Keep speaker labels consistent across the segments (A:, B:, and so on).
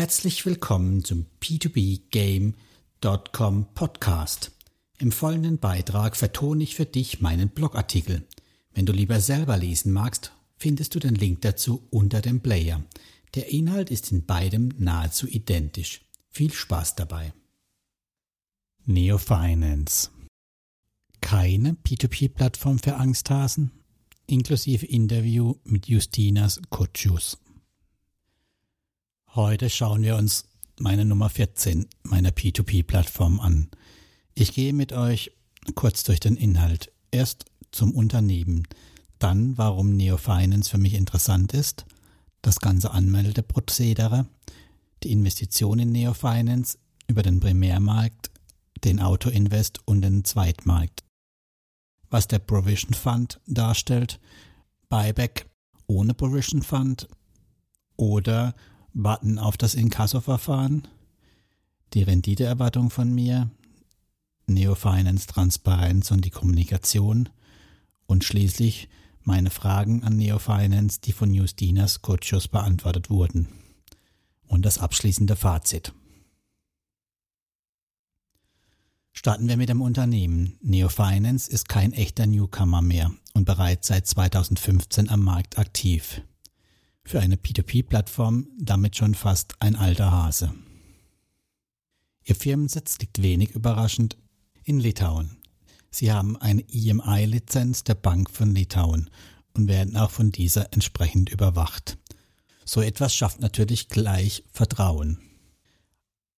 A: Herzlich willkommen zum P2P-Game.com Podcast. Im folgenden Beitrag vertone ich für dich meinen Blogartikel. Wenn du lieber selber lesen magst, findest du den Link dazu unter dem Player. Der Inhalt ist in beidem nahezu identisch. Viel Spaß dabei. Neo Finance. Keine P2P-Plattform für Angsthasen? Inklusive Interview mit Justinas Kotschus. Heute schauen wir uns meine Nummer 14 meiner P2P-Plattform an. Ich gehe mit euch kurz durch den Inhalt. Erst zum Unternehmen, dann warum Neo Finance für mich interessant ist, das ganze Anmeldeprozedere, die Investition in Neo Finance über den Primärmarkt, den Autoinvest und den Zweitmarkt. Was der Provision Fund darstellt, Buyback ohne Provision Fund oder warten auf das Inkasso-Verfahren, die Renditeerwartung von mir, Neofinance Transparenz und die Kommunikation und schließlich meine Fragen an Neofinance, die von Justinas Kotschus beantwortet wurden. Und das abschließende Fazit. Starten wir mit dem Unternehmen. Neofinance ist kein echter Newcomer mehr und bereits seit 2015 am Markt aktiv für eine P2P-Plattform damit schon fast ein alter Hase. Ihr Firmensitz liegt wenig überraschend in Litauen. Sie haben eine IMI-Lizenz der Bank von Litauen und werden auch von dieser entsprechend überwacht. So etwas schafft natürlich gleich Vertrauen.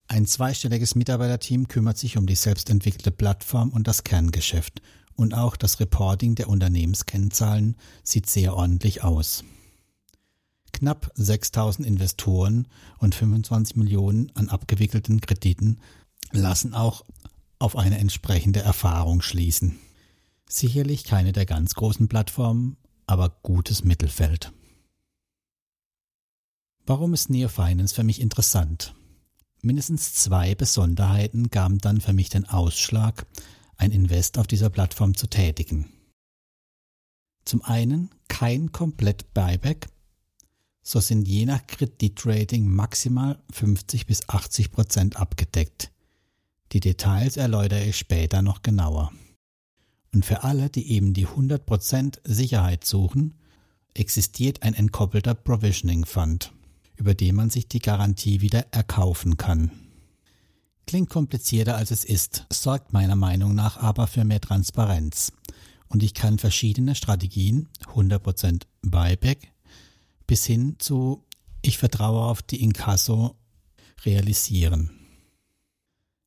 A: Ein zweistelliges Mitarbeiterteam kümmert sich um die selbstentwickelte Plattform und das Kerngeschäft und auch das Reporting der Unternehmenskennzahlen sieht sehr ordentlich aus. Knapp 6000 Investoren und 25 Millionen an abgewickelten Krediten lassen auch auf eine entsprechende Erfahrung schließen. Sicherlich keine der ganz großen Plattformen, aber gutes Mittelfeld. Warum ist Neo Finance für mich interessant? Mindestens zwei Besonderheiten gaben dann für mich den Ausschlag, ein Invest auf dieser Plattform zu tätigen. Zum einen kein komplett Buyback, so sind je nach Kreditrating maximal 50 bis 80 Prozent abgedeckt. Die Details erläutere ich später noch genauer. Und für alle, die eben die 100 Prozent Sicherheit suchen, existiert ein entkoppelter Provisioning Fund, über den man sich die Garantie wieder erkaufen kann. Klingt komplizierter als es ist, sorgt meiner Meinung nach aber für mehr Transparenz. Und ich kann verschiedene Strategien, 100% Buyback, bis hin zu ich vertraue auf die Inkasso realisieren.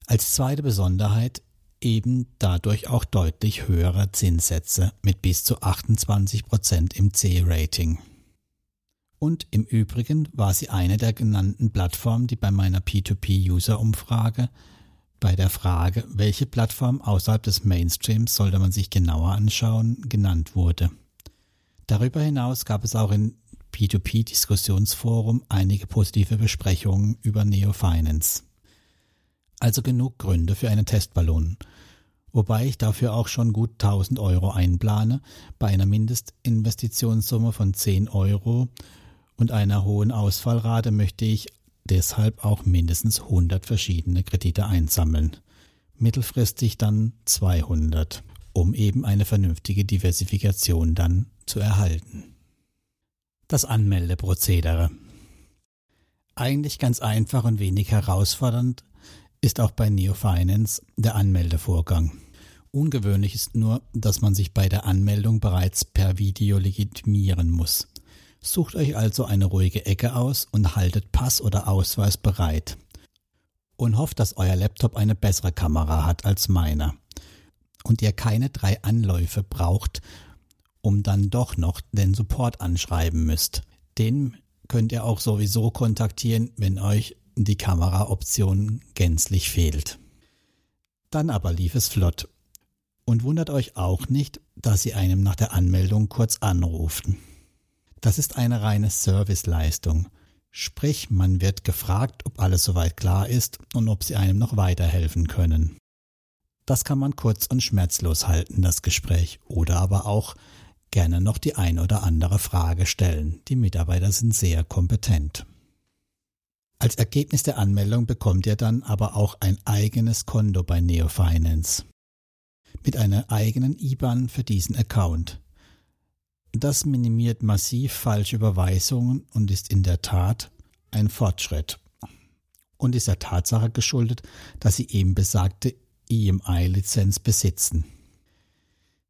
A: Als zweite Besonderheit eben dadurch auch deutlich höhere Zinssätze mit bis zu 28 Prozent im C-Rating. Und im Übrigen war sie eine der genannten Plattformen, die bei meiner P2P-User-Umfrage bei der Frage, welche Plattform außerhalb des Mainstreams sollte man sich genauer anschauen, genannt wurde. Darüber hinaus gab es auch in P2P-Diskussionsforum einige positive Besprechungen über Neo Finance. Also genug Gründe für einen Testballon. Wobei ich dafür auch schon gut 1000 Euro einplane, bei einer Mindestinvestitionssumme von 10 Euro und einer hohen Ausfallrate möchte ich deshalb auch mindestens 100 verschiedene Kredite einsammeln. Mittelfristig dann 200, um eben eine vernünftige Diversifikation dann zu erhalten. Das Anmeldeprozedere. Eigentlich ganz einfach und wenig herausfordernd ist auch bei NeoFinance der Anmeldevorgang. Ungewöhnlich ist nur, dass man sich bei der Anmeldung bereits per Video legitimieren muss. Sucht euch also eine ruhige Ecke aus und haltet Pass oder Ausweis bereit. Und hofft, dass euer Laptop eine bessere Kamera hat als meiner. Und ihr keine drei Anläufe braucht, um dann doch noch den Support anschreiben müsst. Den könnt ihr auch sowieso kontaktieren, wenn euch die Kameraoption gänzlich fehlt. Dann aber lief es flott. Und wundert euch auch nicht, dass sie einem nach der Anmeldung kurz anruften. Das ist eine reine Serviceleistung. Sprich, man wird gefragt, ob alles soweit klar ist und ob sie einem noch weiterhelfen können. Das kann man kurz und schmerzlos halten, das Gespräch, oder aber auch gerne noch die ein oder andere Frage stellen. Die Mitarbeiter sind sehr kompetent. Als Ergebnis der Anmeldung bekommt ihr dann aber auch ein eigenes Konto bei Neofinance. Mit einer eigenen IBAN für diesen Account. Das minimiert massiv falsche Überweisungen und ist in der Tat ein Fortschritt. Und ist der Tatsache geschuldet, dass sie eben besagte EMI-Lizenz besitzen.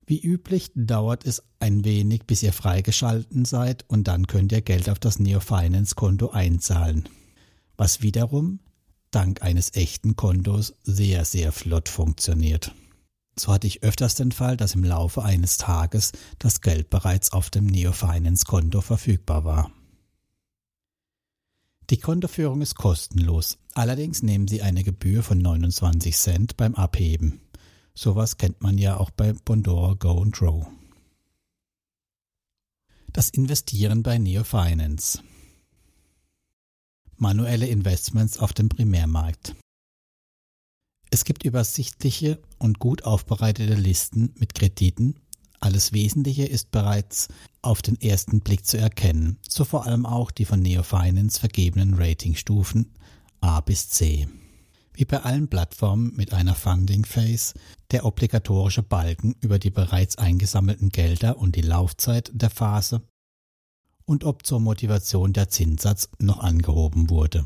A: Wie üblich dauert es ein wenig, bis ihr freigeschalten seid und dann könnt ihr Geld auf das Neo Finance Konto einzahlen. Was wiederum dank eines echten Kontos sehr, sehr flott funktioniert. So hatte ich öfters den Fall, dass im Laufe eines Tages das Geld bereits auf dem Neo Finance Konto verfügbar war. Die Kontoführung ist kostenlos, allerdings nehmen sie eine Gebühr von 29 Cent beim Abheben. Sowas kennt man ja auch bei Bondora Go and Grow. Das Investieren bei Neo Finance. Manuelle Investments auf dem Primärmarkt. Es gibt übersichtliche und gut aufbereitete Listen mit Krediten. Alles Wesentliche ist bereits auf den ersten Blick zu erkennen, so vor allem auch die von Neo Finance vergebenen Ratingstufen A bis C. Wie bei allen Plattformen mit einer Funding Phase der obligatorische Balken über die bereits eingesammelten Gelder und die Laufzeit der Phase und ob zur Motivation der Zinssatz noch angehoben wurde.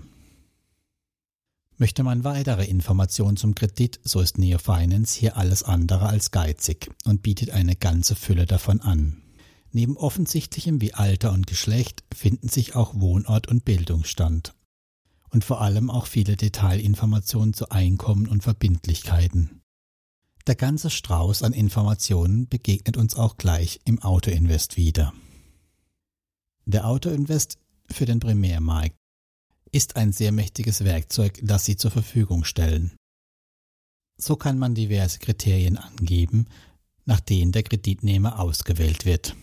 A: Möchte man weitere Informationen zum Kredit, so ist Neo Finance hier alles andere als geizig und bietet eine ganze Fülle davon an. Neben offensichtlichem wie Alter und Geschlecht finden sich auch Wohnort und Bildungsstand und vor allem auch viele Detailinformationen zu Einkommen und Verbindlichkeiten. Der ganze Strauß an Informationen begegnet uns auch gleich im Autoinvest wieder. Der Autoinvest für den Primärmarkt ist ein sehr mächtiges Werkzeug, das Sie zur Verfügung stellen. So kann man diverse Kriterien angeben, nach denen der Kreditnehmer ausgewählt wird.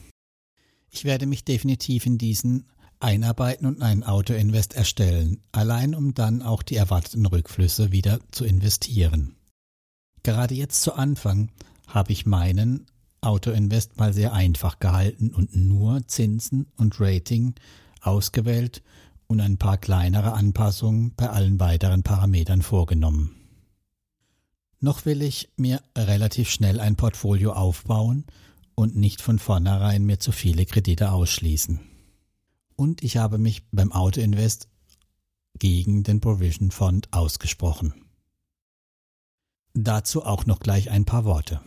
A: Ich werde mich definitiv in diesen einarbeiten und einen Autoinvest erstellen, allein um dann auch die erwarteten Rückflüsse wieder zu investieren. Gerade jetzt zu Anfang habe ich meinen Autoinvest mal sehr einfach gehalten und nur Zinsen und Rating ausgewählt und ein paar kleinere Anpassungen bei allen weiteren Parametern vorgenommen. Noch will ich mir relativ schnell ein Portfolio aufbauen und nicht von vornherein mir zu viele Kredite ausschließen und ich habe mich beim Autoinvest gegen den Provision Fund ausgesprochen. Dazu auch noch gleich ein paar Worte.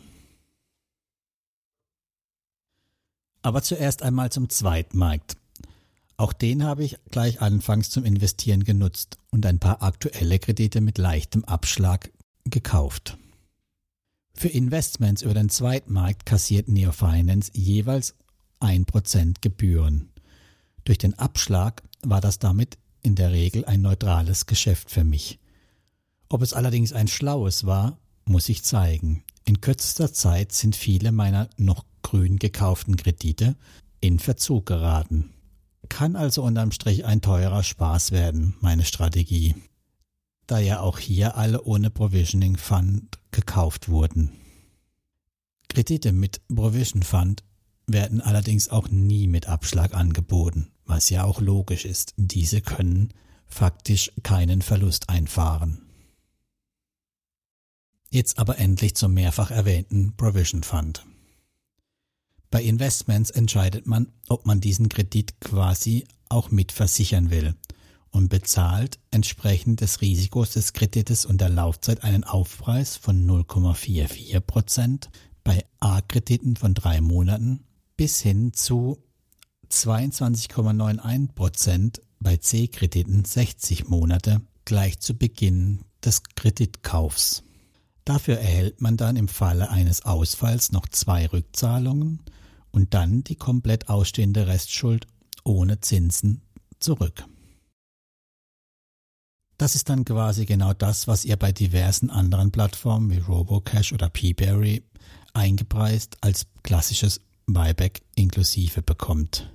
A: Aber zuerst einmal zum Zweitmarkt. Auch den habe ich gleich anfangs zum Investieren genutzt und ein paar aktuelle Kredite mit leichtem Abschlag gekauft. Für Investments über den Zweitmarkt kassiert Neofinance jeweils 1% Gebühren. Durch den Abschlag war das damit in der Regel ein neutrales Geschäft für mich. Ob es allerdings ein schlaues war, muss ich zeigen. In kürzester Zeit sind viele meiner noch grün gekauften Kredite in Verzug geraten. Kann also unterm Strich ein teurer Spaß werden, meine Strategie. Da ja auch hier alle ohne Provisioning Fund gekauft wurden. Kredite mit Provision Fund werden allerdings auch nie mit Abschlag angeboten was ja auch logisch ist. Diese können faktisch keinen Verlust einfahren. Jetzt aber endlich zum mehrfach erwähnten Provision Fund. Bei Investments entscheidet man, ob man diesen Kredit quasi auch mitversichern will und bezahlt entsprechend des Risikos des Kredites und der Laufzeit einen Aufpreis von 0,44 Prozent bei A-Krediten von drei Monaten bis hin zu 22,91 Prozent bei C-Krediten 60 Monate gleich zu Beginn des Kreditkaufs. Dafür erhält man dann im Falle eines Ausfalls noch zwei Rückzahlungen und dann die komplett ausstehende Restschuld ohne Zinsen zurück. Das ist dann quasi genau das, was ihr bei diversen anderen Plattformen wie Robocash oder Peaberry eingepreist als klassisches Buyback inklusive bekommt.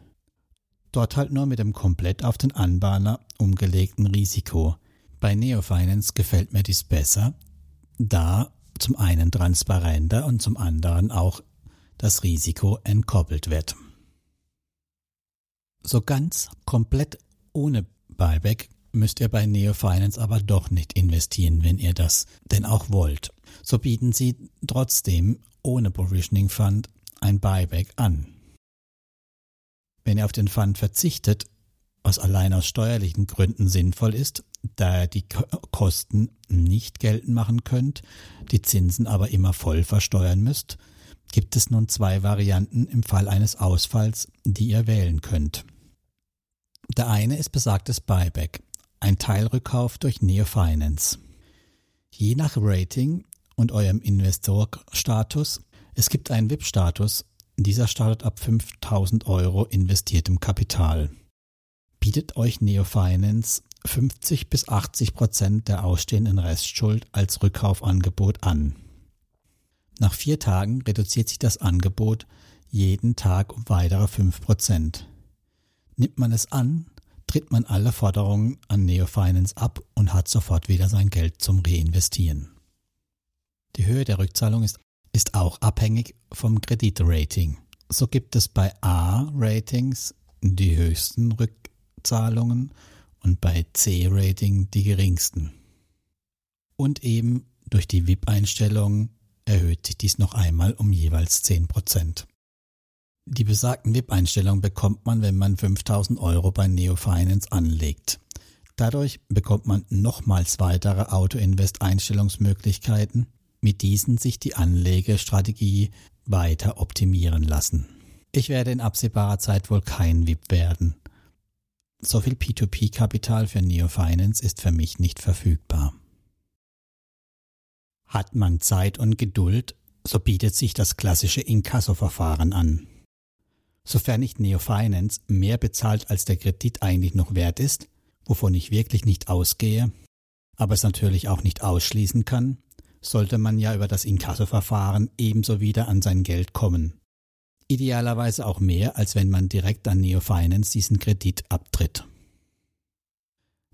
A: Dort halt nur mit dem komplett auf den Anbahner umgelegten Risiko. Bei Neofinance gefällt mir dies besser, da zum einen transparenter und zum anderen auch das Risiko entkoppelt wird. So ganz komplett ohne Buyback müsst ihr bei Neo Finance aber doch nicht investieren, wenn ihr das denn auch wollt. So bieten sie trotzdem ohne Provisioning Fund ein Buyback an. Wenn ihr auf den Fund verzichtet, was allein aus steuerlichen Gründen sinnvoll ist, da ihr die Kosten nicht geltend machen könnt, die Zinsen aber immer voll versteuern müsst, gibt es nun zwei Varianten im Fall eines Ausfalls, die ihr wählen könnt. Der eine ist besagtes Buyback, ein Teilrückkauf durch Neo Finance. Je nach Rating und eurem Investorstatus, es gibt einen VIP-Status, dieser startet ab 5000 Euro investiertem Kapital. Bietet euch Neo Finance 50 bis 80 Prozent der ausstehenden Restschuld als Rückkaufangebot an. Nach vier Tagen reduziert sich das Angebot jeden Tag um weitere 5 Prozent. Nimmt man es an, tritt man alle Forderungen an Neo Finance ab und hat sofort wieder sein Geld zum Reinvestieren. Die Höhe der Rückzahlung ist, ist auch abhängig vom Kreditrating. So gibt es bei A-Ratings die höchsten Rückzahlungen und bei C-Rating die geringsten. Und eben durch die VIP-Einstellungen erhöht sich dies noch einmal um jeweils 10 Prozent. Die besagten VIP-Einstellungen bekommt man, wenn man 5000 Euro bei Neo Finance anlegt. Dadurch bekommt man nochmals weitere Auto-Invest-Einstellungsmöglichkeiten, mit diesen sich die Anlegestrategie weiter optimieren lassen. Ich werde in absehbarer Zeit wohl kein VIP werden. So viel P2P-Kapital für Neo Finance ist für mich nicht verfügbar. Hat man Zeit und Geduld, so bietet sich das klassische Inkasso-Verfahren an. Sofern nicht Neo Finance mehr bezahlt, als der Kredit eigentlich noch wert ist, wovon ich wirklich nicht ausgehe, aber es natürlich auch nicht ausschließen kann, sollte man ja über das Inkassoverfahren ebenso wieder an sein Geld kommen. Idealerweise auch mehr, als wenn man direkt an Neo Finance diesen Kredit abtritt.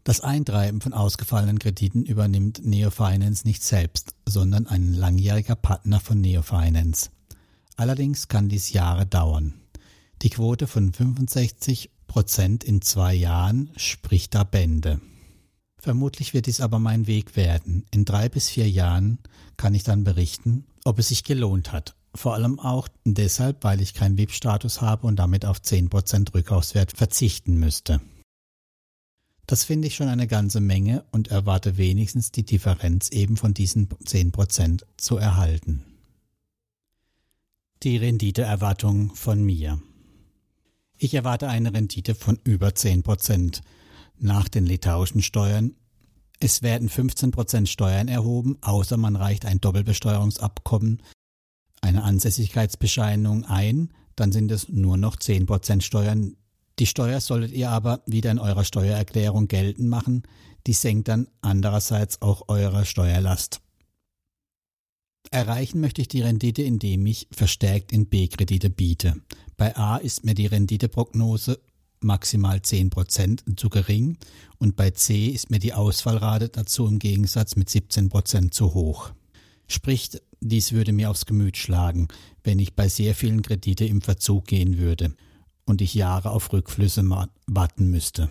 A: Das Eintreiben von ausgefallenen Krediten übernimmt Neo Finance nicht selbst, sondern ein langjähriger Partner von Neo Finance. Allerdings kann dies Jahre dauern. Die Quote von 65 Prozent in zwei Jahren spricht da Bände. Vermutlich wird dies aber mein Weg werden. In drei bis vier Jahren kann ich dann berichten, ob es sich gelohnt hat. Vor allem auch deshalb, weil ich keinen VIP-Status habe und damit auf 10% Rückkaufswert verzichten müsste. Das finde ich schon eine ganze Menge und erwarte wenigstens die Differenz eben von diesen 10% zu erhalten. Die Renditeerwartung von mir. Ich erwarte eine Rendite von über 10 Prozent nach den litauischen Steuern. Es werden 15 Prozent Steuern erhoben, außer man reicht ein Doppelbesteuerungsabkommen, eine Ansässigkeitsbescheinigung ein, dann sind es nur noch 10 Prozent Steuern. Die Steuer solltet ihr aber wieder in eurer Steuererklärung geltend machen. Die senkt dann andererseits auch eure Steuerlast. Erreichen möchte ich die Rendite, indem ich verstärkt in B-Kredite biete. Bei A ist mir die Renditeprognose maximal 10% zu gering und bei C ist mir die Ausfallrate dazu im Gegensatz mit 17% zu hoch. Sprich, dies würde mir aufs Gemüt schlagen, wenn ich bei sehr vielen Kredite im Verzug gehen würde und ich Jahre auf Rückflüsse warten müsste.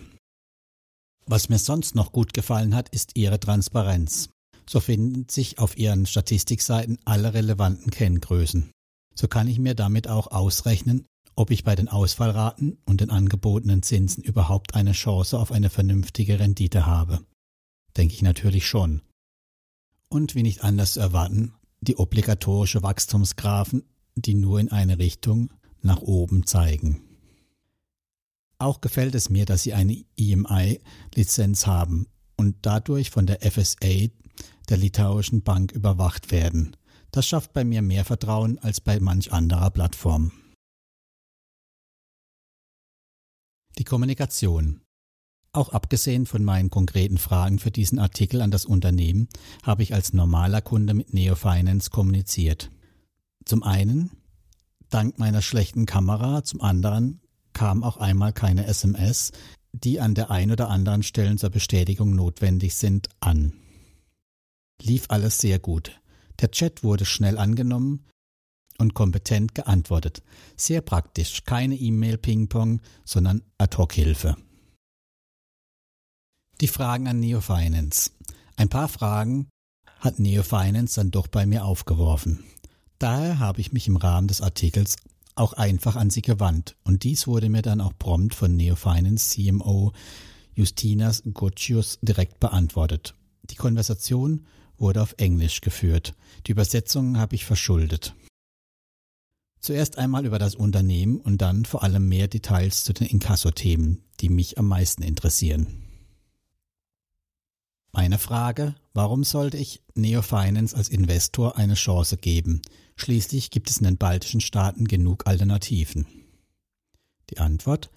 A: Was mir sonst noch gut gefallen hat, ist ihre Transparenz. So finden sich auf ihren Statistikseiten alle relevanten Kenngrößen. So kann ich mir damit auch ausrechnen, ob ich bei den Ausfallraten und den angebotenen Zinsen überhaupt eine Chance auf eine vernünftige Rendite habe. Denke ich natürlich schon. Und wie nicht anders zu erwarten, die obligatorische Wachstumsgraphen, die nur in eine Richtung nach oben zeigen. Auch gefällt es mir, dass sie eine EMI-Lizenz haben und dadurch von der FSA, der litauischen Bank, überwacht werden. Das schafft bei mir mehr Vertrauen als bei manch anderer Plattform. Die Kommunikation. Auch abgesehen von meinen konkreten Fragen für diesen Artikel an das Unternehmen habe ich als normaler Kunde mit Neo Finance kommuniziert. Zum einen dank meiner schlechten Kamera, zum anderen kam auch einmal keine SMS, die an der ein oder anderen Stelle zur Bestätigung notwendig sind, an. Lief alles sehr gut. Der Chat wurde schnell angenommen, und kompetent geantwortet. Sehr praktisch, keine E-Mail-Ping-Pong, sondern Ad-Hoc-Hilfe. Die Fragen an Neo Finance. Ein paar Fragen hat Neo Finance dann doch bei mir aufgeworfen. Daher habe ich mich im Rahmen des Artikels auch einfach an sie gewandt und dies wurde mir dann auch prompt von Neo Finance CMO Justinas Gotchius direkt beantwortet. Die Konversation wurde auf Englisch geführt. Die Übersetzung habe ich verschuldet. Zuerst einmal über das Unternehmen und dann vor allem mehr Details zu den Inkasso-Themen, die mich am meisten interessieren. Meine Frage, warum sollte ich Neo Finance als Investor eine Chance geben? Schließlich gibt es in den baltischen Staaten genug Alternativen. Die Antwort,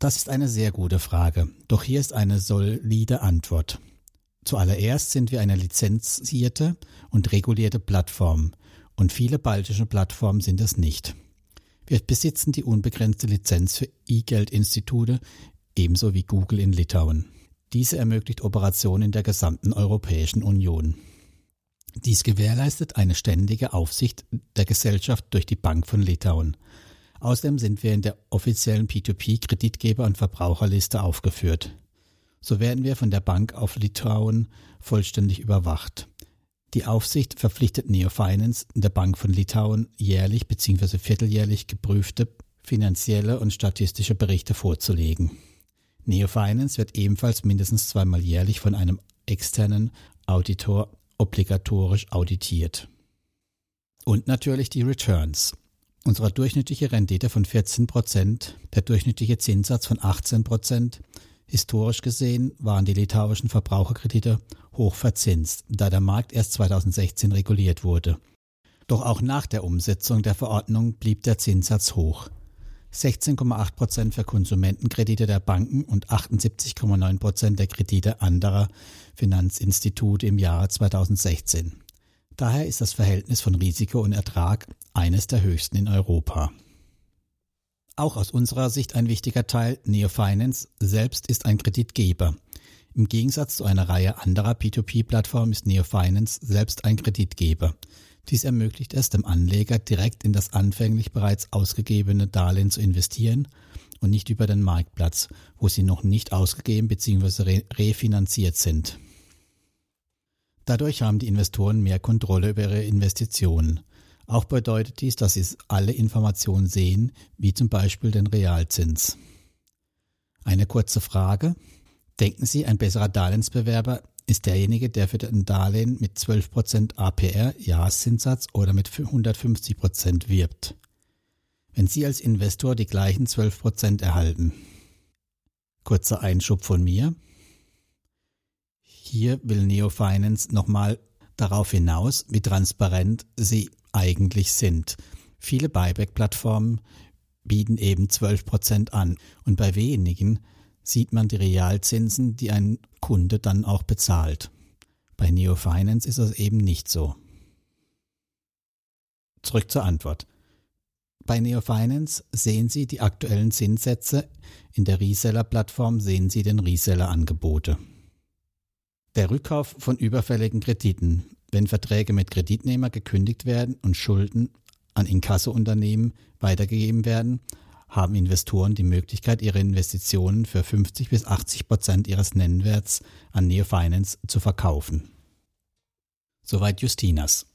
A: das ist eine sehr gute Frage, doch hier ist eine solide Antwort. Zuallererst sind wir eine lizenzierte und regulierte Plattform und viele baltische Plattformen sind es nicht. Wir besitzen die unbegrenzte Lizenz für E-Geld-Institute ebenso wie Google in Litauen. Diese ermöglicht Operationen in der gesamten Europäischen Union. Dies gewährleistet eine ständige Aufsicht der Gesellschaft durch die Bank von Litauen. Außerdem sind wir in der offiziellen P2P-Kreditgeber- und Verbraucherliste aufgeführt. So werden wir von der Bank auf Litauen vollständig überwacht. Die Aufsicht verpflichtet Neo Finance, der Bank von Litauen, jährlich bzw. vierteljährlich geprüfte finanzielle und statistische Berichte vorzulegen. Neo Finance wird ebenfalls mindestens zweimal jährlich von einem externen Auditor obligatorisch auditiert. Und natürlich die Returns. Unsere durchschnittliche Rendite von 14 Prozent, der durchschnittliche Zinssatz von 18 Prozent, Historisch gesehen waren die litauischen Verbraucherkredite hoch verzinst, da der Markt erst 2016 reguliert wurde. Doch auch nach der Umsetzung der Verordnung blieb der Zinssatz hoch. 16,8 Prozent für Konsumentenkredite der Banken und 78,9 Prozent der Kredite anderer Finanzinstitute im Jahre 2016. Daher ist das Verhältnis von Risiko und Ertrag eines der höchsten in Europa. Auch aus unserer Sicht ein wichtiger Teil, Neo Finance selbst ist ein Kreditgeber. Im Gegensatz zu einer Reihe anderer P2P-Plattformen ist Neo Finance selbst ein Kreditgeber. Dies ermöglicht es dem Anleger direkt in das anfänglich bereits ausgegebene Darlehen zu investieren und nicht über den Marktplatz, wo sie noch nicht ausgegeben bzw. refinanziert sind. Dadurch haben die Investoren mehr Kontrolle über ihre Investitionen. Auch bedeutet dies, dass Sie alle Informationen sehen, wie zum Beispiel den Realzins. Eine kurze Frage. Denken Sie, ein besserer Darlehensbewerber ist derjenige, der für ein Darlehen mit 12% APR Jahreszinssatz oder mit 150% wirbt? Wenn Sie als Investor die gleichen 12% erhalten. Kurzer Einschub von mir. Hier will Neo Finance nochmal darauf hinaus, wie transparent sie eigentlich sind. Viele Buyback-Plattformen bieten eben 12 Prozent an und bei wenigen sieht man die Realzinsen, die ein Kunde dann auch bezahlt. Bei Neo Finance ist das eben nicht so. Zurück zur Antwort. Bei Neo Finance sehen Sie die aktuellen Zinssätze, in der Reseller-Plattform sehen Sie den Reseller-Angebote. Der Rückkauf von überfälligen Krediten wenn Verträge mit Kreditnehmer gekündigt werden und Schulden an Inkassounternehmen weitergegeben werden, haben Investoren die Möglichkeit, ihre Investitionen für 50 bis 80 Prozent ihres Nennwerts an Neofinance zu verkaufen. Soweit Justinas.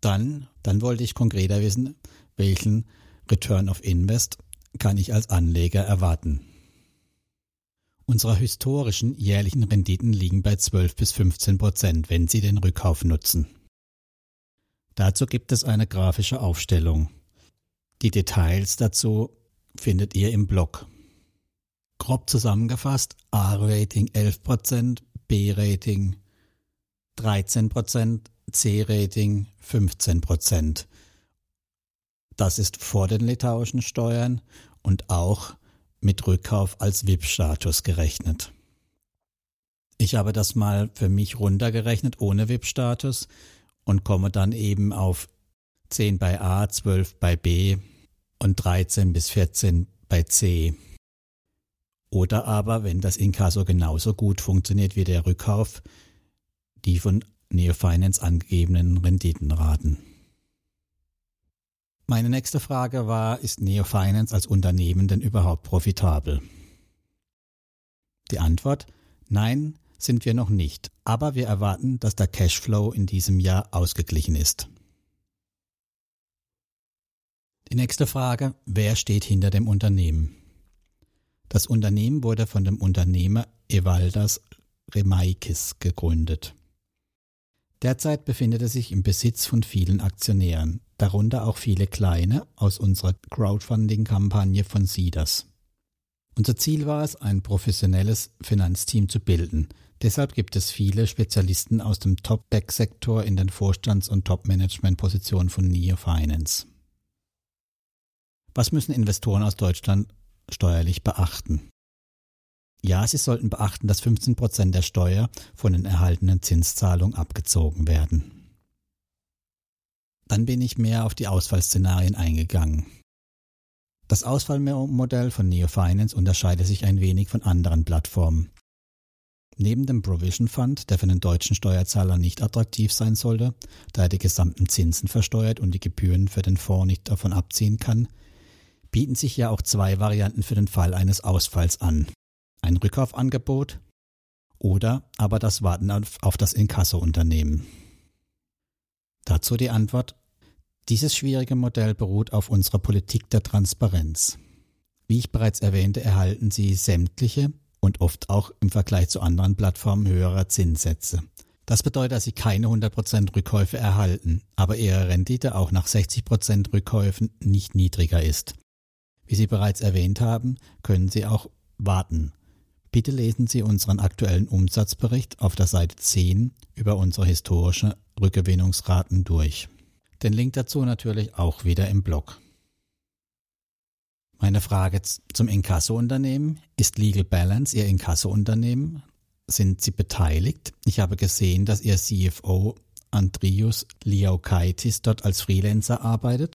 A: Dann, dann wollte ich konkreter wissen, welchen Return of Invest kann ich als Anleger erwarten. Unsere historischen jährlichen Renditen liegen bei 12 bis 15 Prozent, wenn Sie den Rückkauf nutzen. Dazu gibt es eine grafische Aufstellung. Die Details dazu findet ihr im Blog. Grob zusammengefasst, A-Rating 11%, B-Rating 13%, C-Rating 15%. Das ist vor den litauischen Steuern und auch mit Rückkauf als VIP-Status gerechnet. Ich habe das mal für mich runtergerechnet ohne VIP-Status und komme dann eben auf 10 bei A, 12 bei B und 13 bis 14 bei C. Oder aber, wenn das Inkasso genauso gut funktioniert wie der Rückkauf, die von Neofinance angegebenen Renditenraten. Meine nächste Frage war, ist Neo Finance als Unternehmen denn überhaupt profitabel? Die Antwort Nein, sind wir noch nicht, aber wir erwarten, dass der Cashflow in diesem Jahr ausgeglichen ist. Die nächste Frage, wer steht hinter dem Unternehmen? Das Unternehmen wurde von dem Unternehmer Evaldas Remaikis gegründet. Derzeit befindet es sich im Besitz von vielen Aktionären, darunter auch viele kleine aus unserer Crowdfunding-Kampagne von Seeders. Unser Ziel war es, ein professionelles Finanzteam zu bilden. Deshalb gibt es viele Spezialisten aus dem Top-Tech-Sektor in den Vorstands- und Top-Management-Positionen von Neo Finance. Was müssen Investoren aus Deutschland steuerlich beachten? Ja, sie sollten beachten, dass 15 Prozent der Steuer von den erhaltenen Zinszahlungen abgezogen werden. Dann bin ich mehr auf die Ausfallszenarien eingegangen. Das Ausfallmodell von Neofinance unterscheidet sich ein wenig von anderen Plattformen. Neben dem Provision Fund, der für den deutschen Steuerzahler nicht attraktiv sein sollte, da er die gesamten Zinsen versteuert und die Gebühren für den Fonds nicht davon abziehen kann, bieten sich ja auch zwei Varianten für den Fall eines Ausfalls an ein Rückkaufangebot oder aber das Warten auf, auf das Inkasso-Unternehmen. Dazu die Antwort, dieses schwierige Modell beruht auf unserer Politik der Transparenz. Wie ich bereits erwähnte, erhalten Sie sämtliche und oft auch im Vergleich zu anderen Plattformen höhere Zinssätze. Das bedeutet, dass Sie keine 100% Rückkäufe erhalten, aber Ihre Rendite auch nach 60% Rückkäufen nicht niedriger ist. Wie Sie bereits erwähnt haben, können Sie auch warten, Bitte lesen Sie unseren aktuellen Umsatzbericht auf der Seite 10 über unsere historische Rückgewinnungsraten durch. Den Link dazu natürlich auch wieder im Blog. Meine Frage zum Inkasso-Unternehmen. Ist Legal Balance Ihr Inkasso-Unternehmen? Sind Sie beteiligt? Ich habe gesehen, dass Ihr CFO Andrius Liaukaitis dort als Freelancer arbeitet.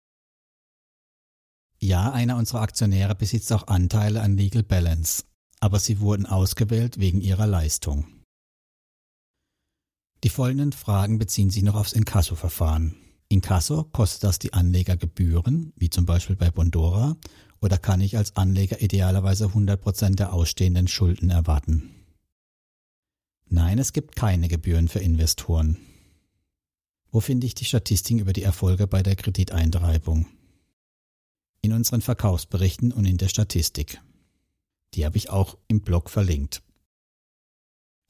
A: Ja, einer unserer Aktionäre besitzt auch Anteile an Legal Balance aber sie wurden ausgewählt wegen ihrer Leistung. Die folgenden Fragen beziehen sich noch aufs Inkasso-Verfahren. Inkasso kostet das die Anleger Gebühren, wie zum Beispiel bei Bondora, oder kann ich als Anleger idealerweise 100% der ausstehenden Schulden erwarten? Nein, es gibt keine Gebühren für Investoren. Wo finde ich die Statistiken über die Erfolge bei der Krediteintreibung? In unseren Verkaufsberichten und in der Statistik. Die habe ich auch im Blog verlinkt.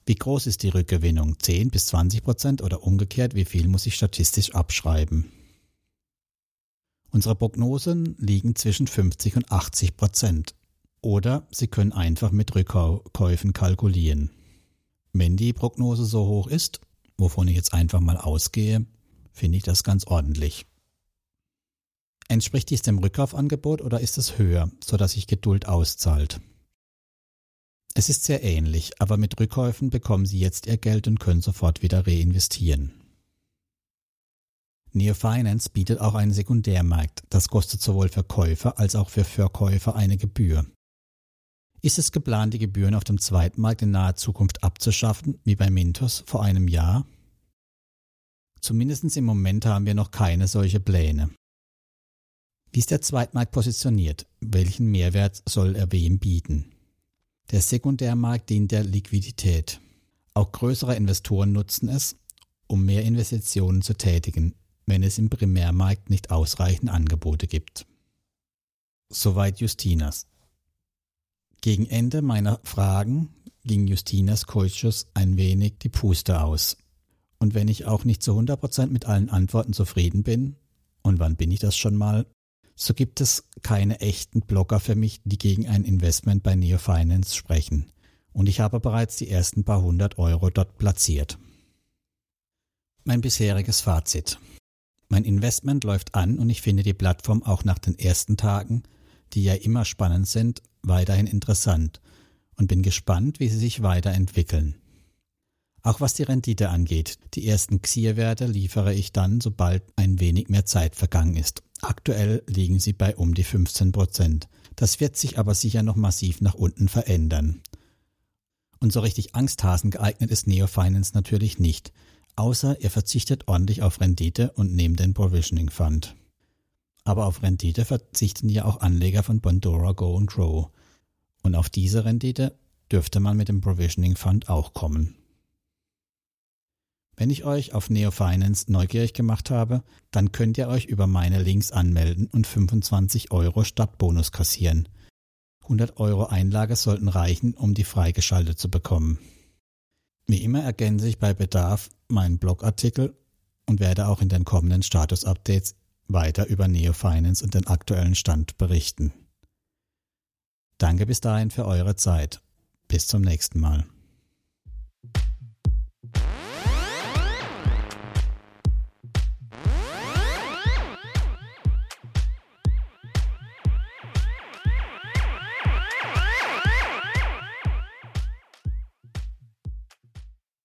A: Wie groß ist die Rückgewinnung? 10 bis 20 Prozent oder umgekehrt, wie viel muss ich statistisch abschreiben? Unsere Prognosen liegen zwischen 50 und 80 Prozent. Oder Sie können einfach mit Rückkäufen kalkulieren. Wenn die Prognose so hoch ist, wovon ich jetzt einfach mal ausgehe, finde ich das ganz ordentlich. Entspricht dies dem Rückkaufangebot oder ist es höher, sodass sich Geduld auszahlt? Es ist sehr ähnlich, aber mit Rückkäufen bekommen Sie jetzt Ihr Geld und können sofort wieder reinvestieren. Neo Finance bietet auch einen Sekundärmarkt. Das kostet sowohl für Käufer als auch für Verkäufer eine Gebühr. Ist es geplant, die Gebühren auf dem Zweitmarkt in naher Zukunft abzuschaffen, wie bei Mintos vor einem Jahr? Zumindest im Moment haben wir noch keine solche Pläne. Wie ist der Zweitmarkt positioniert? Welchen Mehrwert soll er wem bieten? Der Sekundärmarkt dient der Liquidität. Auch größere Investoren nutzen es, um mehr Investitionen zu tätigen, wenn es im Primärmarkt nicht ausreichend Angebote gibt. Soweit Justinas. Gegen Ende meiner Fragen ging Justinas Coaches ein wenig die Puste aus. Und wenn ich auch nicht zu 100% mit allen Antworten zufrieden bin, und wann bin ich das schon mal, so gibt es keine echten Blogger für mich, die gegen ein Investment bei Neo Finance sprechen. Und ich habe bereits die ersten paar hundert Euro dort platziert. Mein bisheriges Fazit. Mein Investment läuft an und ich finde die Plattform auch nach den ersten Tagen, die ja immer spannend sind, weiterhin interessant und bin gespannt, wie sie sich weiterentwickeln. Auch was die Rendite angeht, die ersten Xierwerte liefere ich dann, sobald ein wenig mehr Zeit vergangen ist. Aktuell liegen sie bei um die 15 Prozent. Das wird sich aber sicher noch massiv nach unten verändern. Und so richtig Angsthasen geeignet ist Neo Finance natürlich nicht, außer ihr verzichtet ordentlich auf Rendite und nehmt den Provisioning Fund. Aber auf Rendite verzichten ja auch Anleger von Bondora Go und Grow. Und auf diese Rendite dürfte man mit dem Provisioning Fund auch kommen. Wenn ich euch auf Neo Finance neugierig gemacht habe, dann könnt ihr euch über meine Links anmelden und 25 Euro Stadtbonus kassieren. 100 Euro Einlage sollten reichen, um die freigeschaltet zu bekommen. Wie immer ergänze ich bei Bedarf meinen Blogartikel und werde auch in den kommenden Status-Updates weiter über Neo Finance und den aktuellen Stand berichten. Danke bis dahin für eure Zeit. Bis zum nächsten Mal.